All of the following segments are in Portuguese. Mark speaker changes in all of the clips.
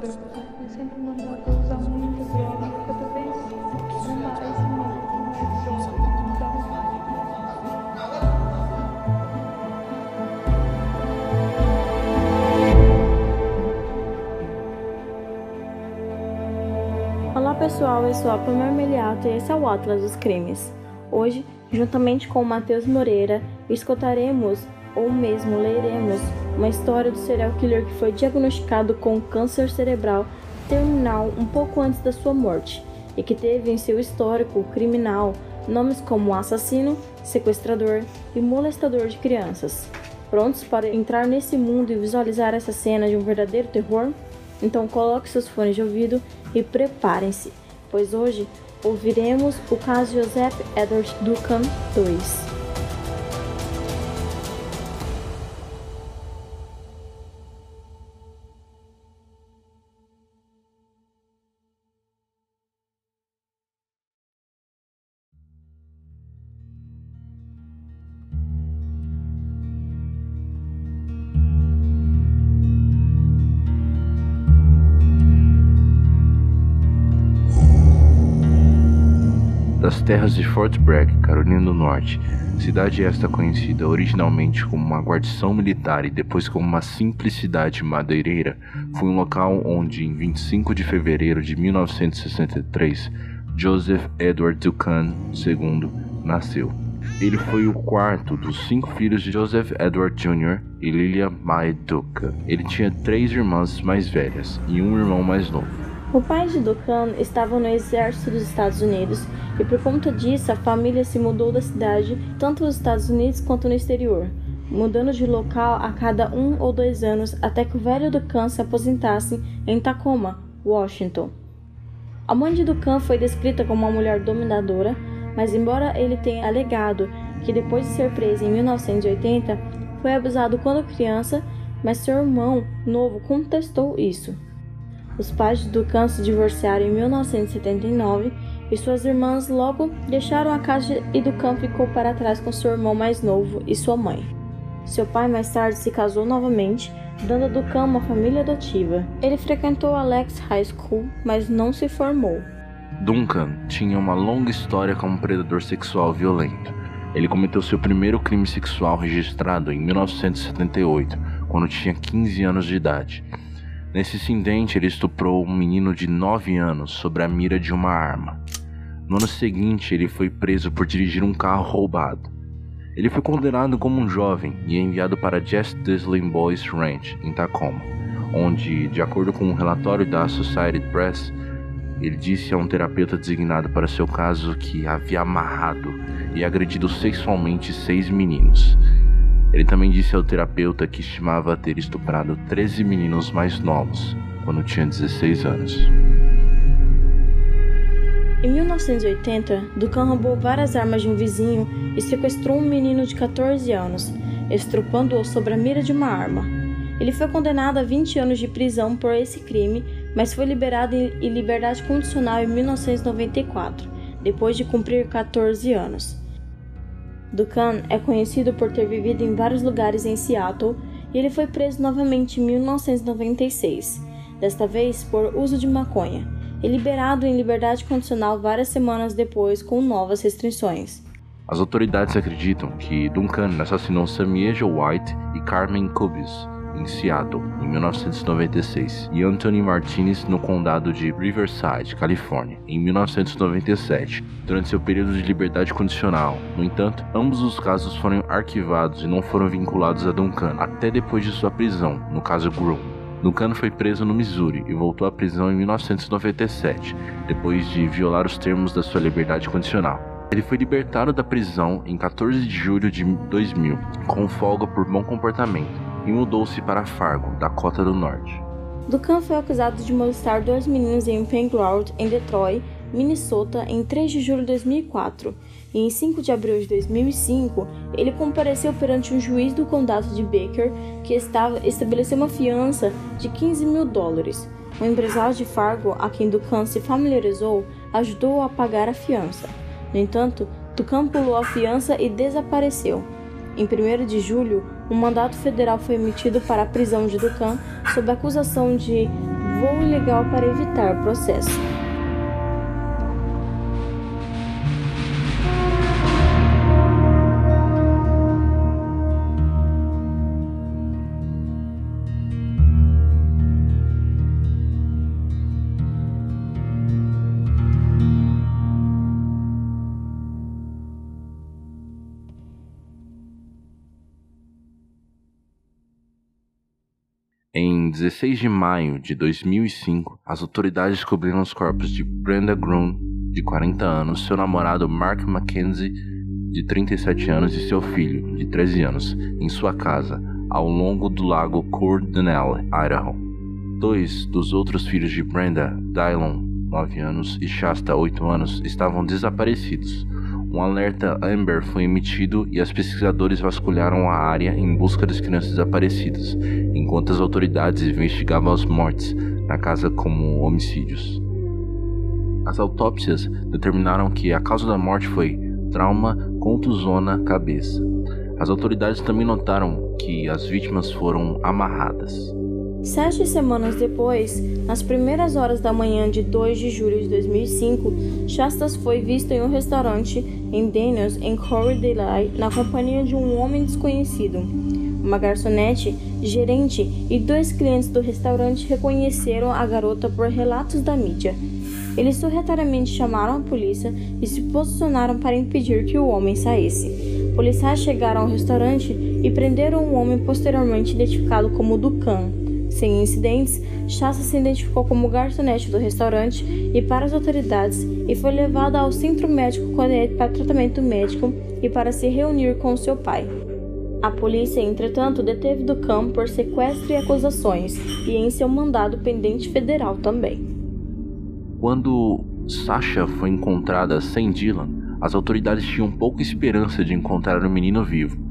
Speaker 1: droga. Eu sempre mandava usar muita droga. Cada vez mais mais mais.
Speaker 2: Olá pessoal, eu sou a Pamela Meliato e esse é o Atlas dos Crimes. Hoje, juntamente com o Matheus Moreira, escutaremos ou mesmo leremos uma história do serial killer que foi diagnosticado com câncer cerebral terminal um pouco antes da sua morte e que teve em seu histórico criminal nomes como assassino, sequestrador e molestador de crianças. Prontos para entrar nesse mundo e visualizar essa cena de um verdadeiro terror? Então coloque seus fones de ouvido e preparem-se, pois hoje ouviremos o caso Joseph Edward Duncan II.
Speaker 3: Das terras de Fort Bragg, Carolina do Norte. Cidade esta conhecida originalmente como uma guarnição militar e depois como uma simples cidade madeireira, foi um local onde, em 25 de fevereiro de 1963, Joseph Edward Duncan II nasceu. Ele foi o quarto dos cinco filhos de Joseph Edward Jr. e Lilia Mae Duncan. Ele tinha três irmãs mais velhas e um irmão mais novo.
Speaker 2: O pai de Duncan estava no exército dos Estados Unidos e por conta disso a família se mudou da cidade tanto nos Estados Unidos quanto no exterior, mudando de local a cada um ou dois anos até que o velho Duncan se aposentasse em Tacoma, Washington. A mãe de Duncan foi descrita como uma mulher dominadora, mas embora ele tenha alegado que depois de ser preso em 1980 foi abusado quando criança, mas seu irmão novo contestou isso. Os pais de Duncan se divorciaram em 1979 e suas irmãs logo deixaram a casa e Duncan ficou para trás com seu irmão mais novo e sua mãe. Seu pai mais tarde se casou novamente, dando a Duncan uma família adotiva. Ele frequentou Alex High School, mas não se formou.
Speaker 3: Duncan tinha uma longa história como predador sexual violento. Ele cometeu seu primeiro crime sexual registrado em 1978, quando tinha 15 anos de idade. Nesse incidente, ele estuprou um menino de 9 anos sobre a mira de uma arma. No ano seguinte, ele foi preso por dirigir um carro roubado. Ele foi condenado como um jovem e enviado para Jess Disley Boys Ranch, em Tacoma, onde, de acordo com um relatório da Associated Press, ele disse a um terapeuta designado para seu caso que havia amarrado e agredido sexualmente seis meninos. Ele também disse ao terapeuta que estimava ter estuprado 13 meninos mais novos quando tinha 16 anos.
Speaker 2: Em 1980, Duncan roubou várias armas de um vizinho e sequestrou um menino de 14 anos, estrupando-o sobre a mira de uma arma. Ele foi condenado a 20 anos de prisão por esse crime, mas foi liberado em liberdade condicional em 1994, depois de cumprir 14 anos. Duncan é conhecido por ter vivido em vários lugares em Seattle e ele foi preso novamente em 1996, desta vez por uso de maconha, e liberado em liberdade condicional várias semanas depois com novas restrições.
Speaker 3: As autoridades acreditam que Duncan assassinou Samieja White e Carmen Cubis em Seattle em 1996 e Anthony Martinez no condado de Riverside, Califórnia, em 1997, durante seu período de liberdade condicional. No entanto, ambos os casos foram arquivados e não foram vinculados a Duncan até depois de sua prisão, no caso Groom. Duncan foi preso no Missouri e voltou à prisão em 1997, depois de violar os termos da sua liberdade condicional. Ele foi libertado da prisão em 14 de julho de 2000, com folga por bom comportamento, e mudou-se para Fargo, Dakota do Norte.
Speaker 2: Duncan foi acusado de molestar dois meninos em Playground, em Detroit, Minnesota, em 3 de julho de 2004, e em 5 de abril de 2005, ele compareceu perante um juiz do condado de Baker que estava, estabeleceu uma fiança de 15 mil dólares. O empresário de Fargo, a quem Duncan se familiarizou, ajudou a pagar a fiança. No entanto, Duncan pulou a fiança e desapareceu. Em 1 de julho, um mandato federal foi emitido para a prisão de Duncan sob acusação de voo ilegal para evitar processo.
Speaker 3: 16 de maio de 2005, as autoridades descobriram os corpos de Brenda Groom, de 40 anos, seu namorado Mark Mackenzie, de 37 anos, e seu filho, de 13 anos, em sua casa, ao longo do lago d'Alene, Idaho. Dois dos outros filhos de Brenda, Dylon, 9 anos, e Shasta, 8 anos, estavam desaparecidos. Um alerta Amber foi emitido e as pesquisadores vasculharam a área em busca das crianças desaparecidas, enquanto as autoridades investigavam as mortes na casa como homicídios. As autópsias determinaram que a causa da morte foi trauma contusona cabeça. As autoridades também notaram que as vítimas foram amarradas.
Speaker 2: Sete semanas depois, nas primeiras horas da manhã de 2 de julho de 2005, Shastas foi visto em um restaurante em Daniels, em Corey Delay, na companhia de um homem desconhecido. Uma garçonete, gerente e dois clientes do restaurante reconheceram a garota por relatos da mídia. Eles sorrateiramente chamaram a polícia e se posicionaram para impedir que o homem saísse. Policiais chegaram ao restaurante e prenderam um homem posteriormente identificado como Ducan. Sem incidentes, Chassa se identificou como garçonete do restaurante e para as autoridades e foi levada ao centro médico Connect para tratamento médico e para se reunir com seu pai. A polícia, entretanto, deteve Ducam por sequestro e acusações e em seu mandado pendente federal também.
Speaker 3: Quando Sasha foi encontrada sem Dylan, as autoridades tinham pouca esperança de encontrar o menino vivo.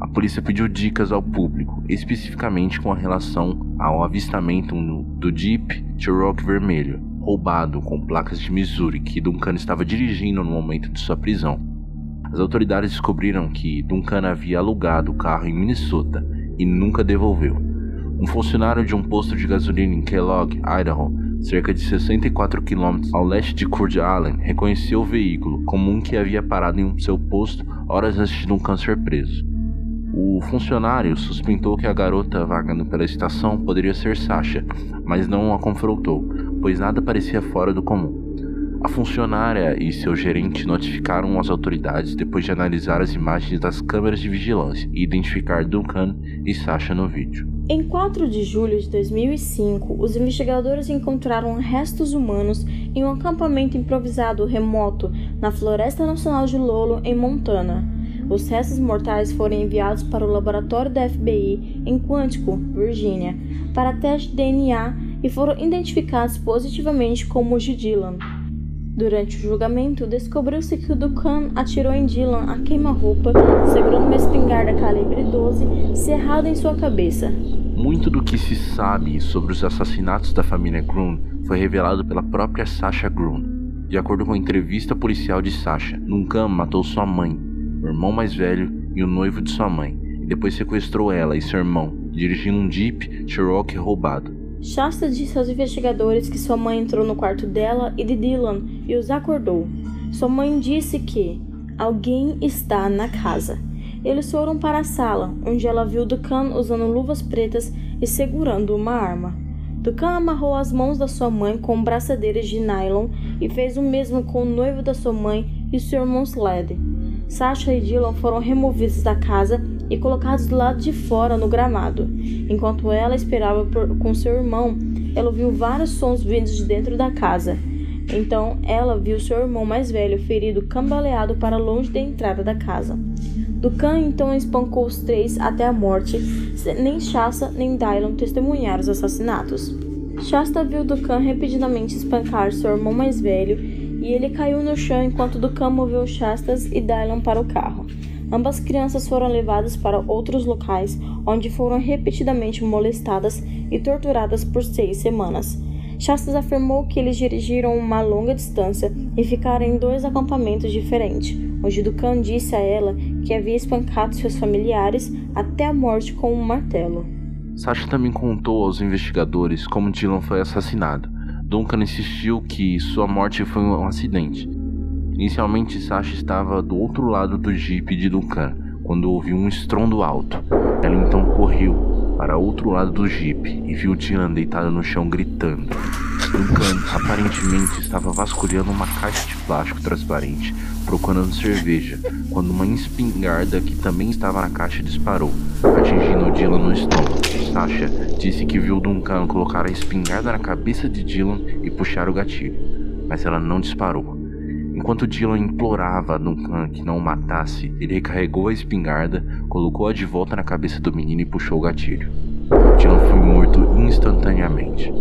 Speaker 3: A polícia pediu dicas ao público, especificamente com relação ao avistamento do Jeep Cherokee vermelho, roubado com placas de Missouri, que Duncan estava dirigindo no momento de sua prisão. As autoridades descobriram que Duncan havia alugado o carro em Minnesota e nunca devolveu. Um funcionário de um posto de gasolina em Kellogg, Idaho, cerca de 64 quilômetros ao leste de Coeur d'Alene, reconheceu o veículo como um que havia parado em seu posto horas antes de Duncan ser preso. O funcionário suspeitou que a garota vagando pela estação poderia ser Sasha, mas não a confrontou, pois nada parecia fora do comum. A funcionária e seu gerente notificaram as autoridades depois de analisar as imagens das câmeras de vigilância e identificar Duncan e Sasha no vídeo.
Speaker 2: Em 4 de julho de 2005, os investigadores encontraram restos humanos em um acampamento improvisado remoto na Floresta Nacional de Lolo, em Montana. Os restos mortais foram enviados para o laboratório da FBI em Quantico, Virgínia, para teste de DNA e foram identificados positivamente como de Dylan. Durante o julgamento, descobriu-se que o Ducan atirou em Dylan a queima-roupa, segurando uma espingarda calibre 12 cerrada em sua cabeça.
Speaker 3: Muito do que se sabe sobre os assassinatos da família Groom foi revelado pela própria Sasha Groom. De acordo com a entrevista policial de Sasha, Duncan matou sua mãe, o irmão mais velho e o noivo de sua mãe, e depois sequestrou ela e seu irmão, dirigindo um Jeep Cherokee roubado.
Speaker 2: Shasta disse aos investigadores que sua mãe entrou no quarto dela e de Dylan e os acordou. Sua mãe disse que alguém está na casa. Eles foram para a sala, onde ela viu Ducan usando luvas pretas e segurando uma arma. Ducan amarrou as mãos da sua mãe com braçadeiras de nylon e fez o mesmo com o noivo da sua mãe e seu irmão Sled. Sasha e Dylan foram removidos da casa e colocados do lado de fora no gramado. Enquanto ela esperava por, com seu irmão, ela ouviu vários sons vindos de dentro da casa. Então ela viu seu irmão mais velho ferido cambaleado para longe da entrada da casa. Ducan então espancou os três até a morte. Nem Shasta nem Dylan testemunharam os assassinatos. Shasta viu Ducan repetidamente espancar seu irmão mais velho e ele caiu no chão enquanto Ducan moveu Shastas e Dylan para o carro. Ambas crianças foram levadas para outros locais, onde foram repetidamente molestadas e torturadas por seis semanas. Shastas afirmou que eles dirigiram uma longa distância e ficaram em dois acampamentos diferentes, onde Ducan disse a ela que havia espancado seus familiares até a morte com um martelo.
Speaker 3: Sasha também contou aos investigadores como Dylan foi assassinado. Duncan insistiu que sua morte foi um acidente. Inicialmente, Sasha estava do outro lado do jeep de Duncan quando ouviu um estrondo alto. Ela então correu para outro lado do jeep e viu Dylan deitado no chão gritando. Duncan aparentemente estava vasculhando uma caixa de plástico transparente, procurando cerveja, quando uma espingarda que também estava na caixa disparou, atingindo Dylan no estômago. Sasha disse que viu Duncan colocar a espingarda na cabeça de Dylan e puxar o gatilho, mas ela não disparou. Enquanto Dylan implorava a Duncan que não o matasse, ele recarregou a espingarda, colocou-a de volta na cabeça do menino e puxou o gatilho. Dylan foi morto instantaneamente.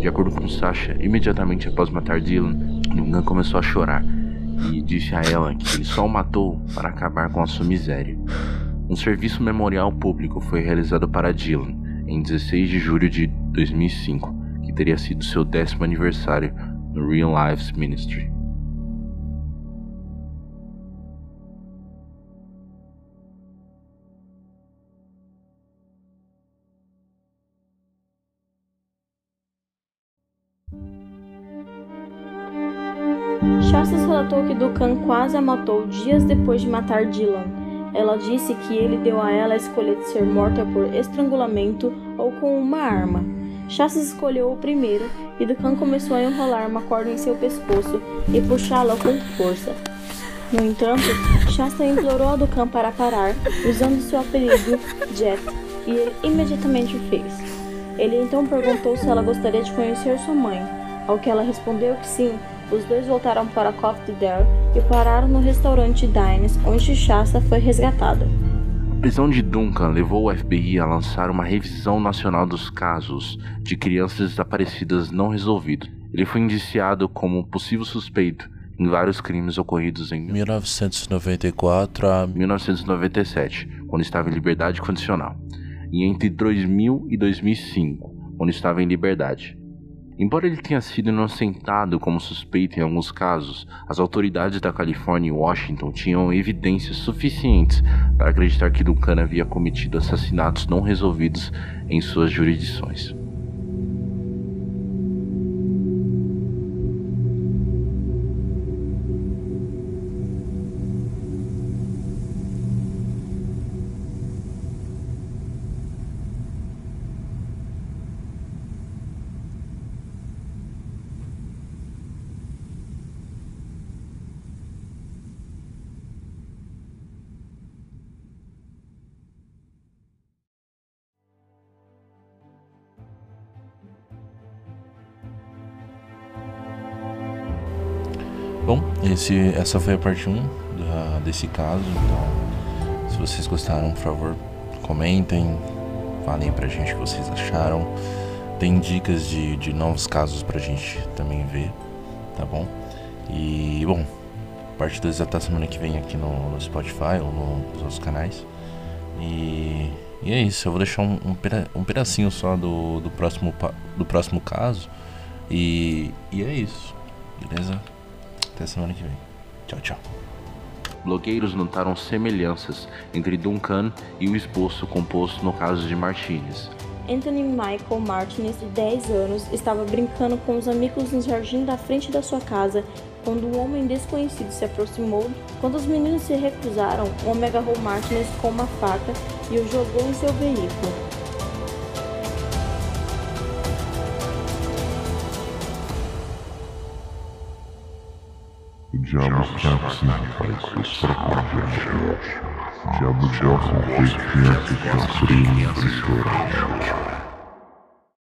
Speaker 3: De acordo com Sasha, imediatamente após matar Dylan, Duncan começou a chorar e disse a ela que ele só o matou para acabar com a sua miséria. Um serviço memorial público foi realizado para Dylan em 16 de julho de 2005, que teria sido seu décimo aniversário no Real Lives Ministry.
Speaker 2: Shasta relatou que Duncan quase a matou dias depois de matar Dylan. Ela disse que ele deu a ela a escolha de ser morta por estrangulamento ou com uma arma. Shasta escolheu o primeiro e Duncan começou a enrolar uma corda em seu pescoço e puxá-la com força. No entanto, Shasta implorou a Duncan para parar, usando seu apelido Jet, e ele imediatamente o fez. Ele então perguntou se ela gostaria de conhecer sua mãe, ao que ela respondeu que sim, os dois voltaram para Coffee Dell e pararam no restaurante Dines, onde Shasta foi resgatada.
Speaker 3: A prisão de Duncan levou o FBI a lançar uma revisão nacional dos casos de crianças desaparecidas não resolvidos. Ele foi indiciado como possível suspeito em vários crimes ocorridos em
Speaker 4: 1994 a
Speaker 3: 1997, quando estava em liberdade condicional, e entre 2000 e 2005, quando estava em liberdade. Embora ele tenha sido inocentado como suspeito em alguns casos, as autoridades da Califórnia e Washington tinham evidências suficientes para acreditar que Duncan havia cometido assassinatos não resolvidos em suas jurisdições.
Speaker 4: Bom, esse, essa foi a parte 1 da, desse caso. Então, se vocês gostaram, por favor, comentem, falem pra gente o que vocês acharam. Tem dicas de, de novos casos pra gente também ver, tá bom? E, bom, parte 2 até semana que vem aqui no, no Spotify ou no, nos outros canais. E, e é isso, eu vou deixar um, um, um pedacinho só do, do, próximo, do próximo caso. E, e é isso, beleza? Até semana que vem. Tchau, tchau.
Speaker 3: Blogueiros notaram semelhanças entre Duncan e o esposo composto no caso de Martinez.
Speaker 2: Anthony Michael Martinez, de 10 anos, estava brincando com os amigos no jardim da frente da sua casa quando um homem desconhecido se aproximou. Quando os meninos se recusaram, o homem agarrou Martinez com uma faca e o jogou em seu veículo.
Speaker 5: O diabo sempre faz isso para com gente. O diabo gosta de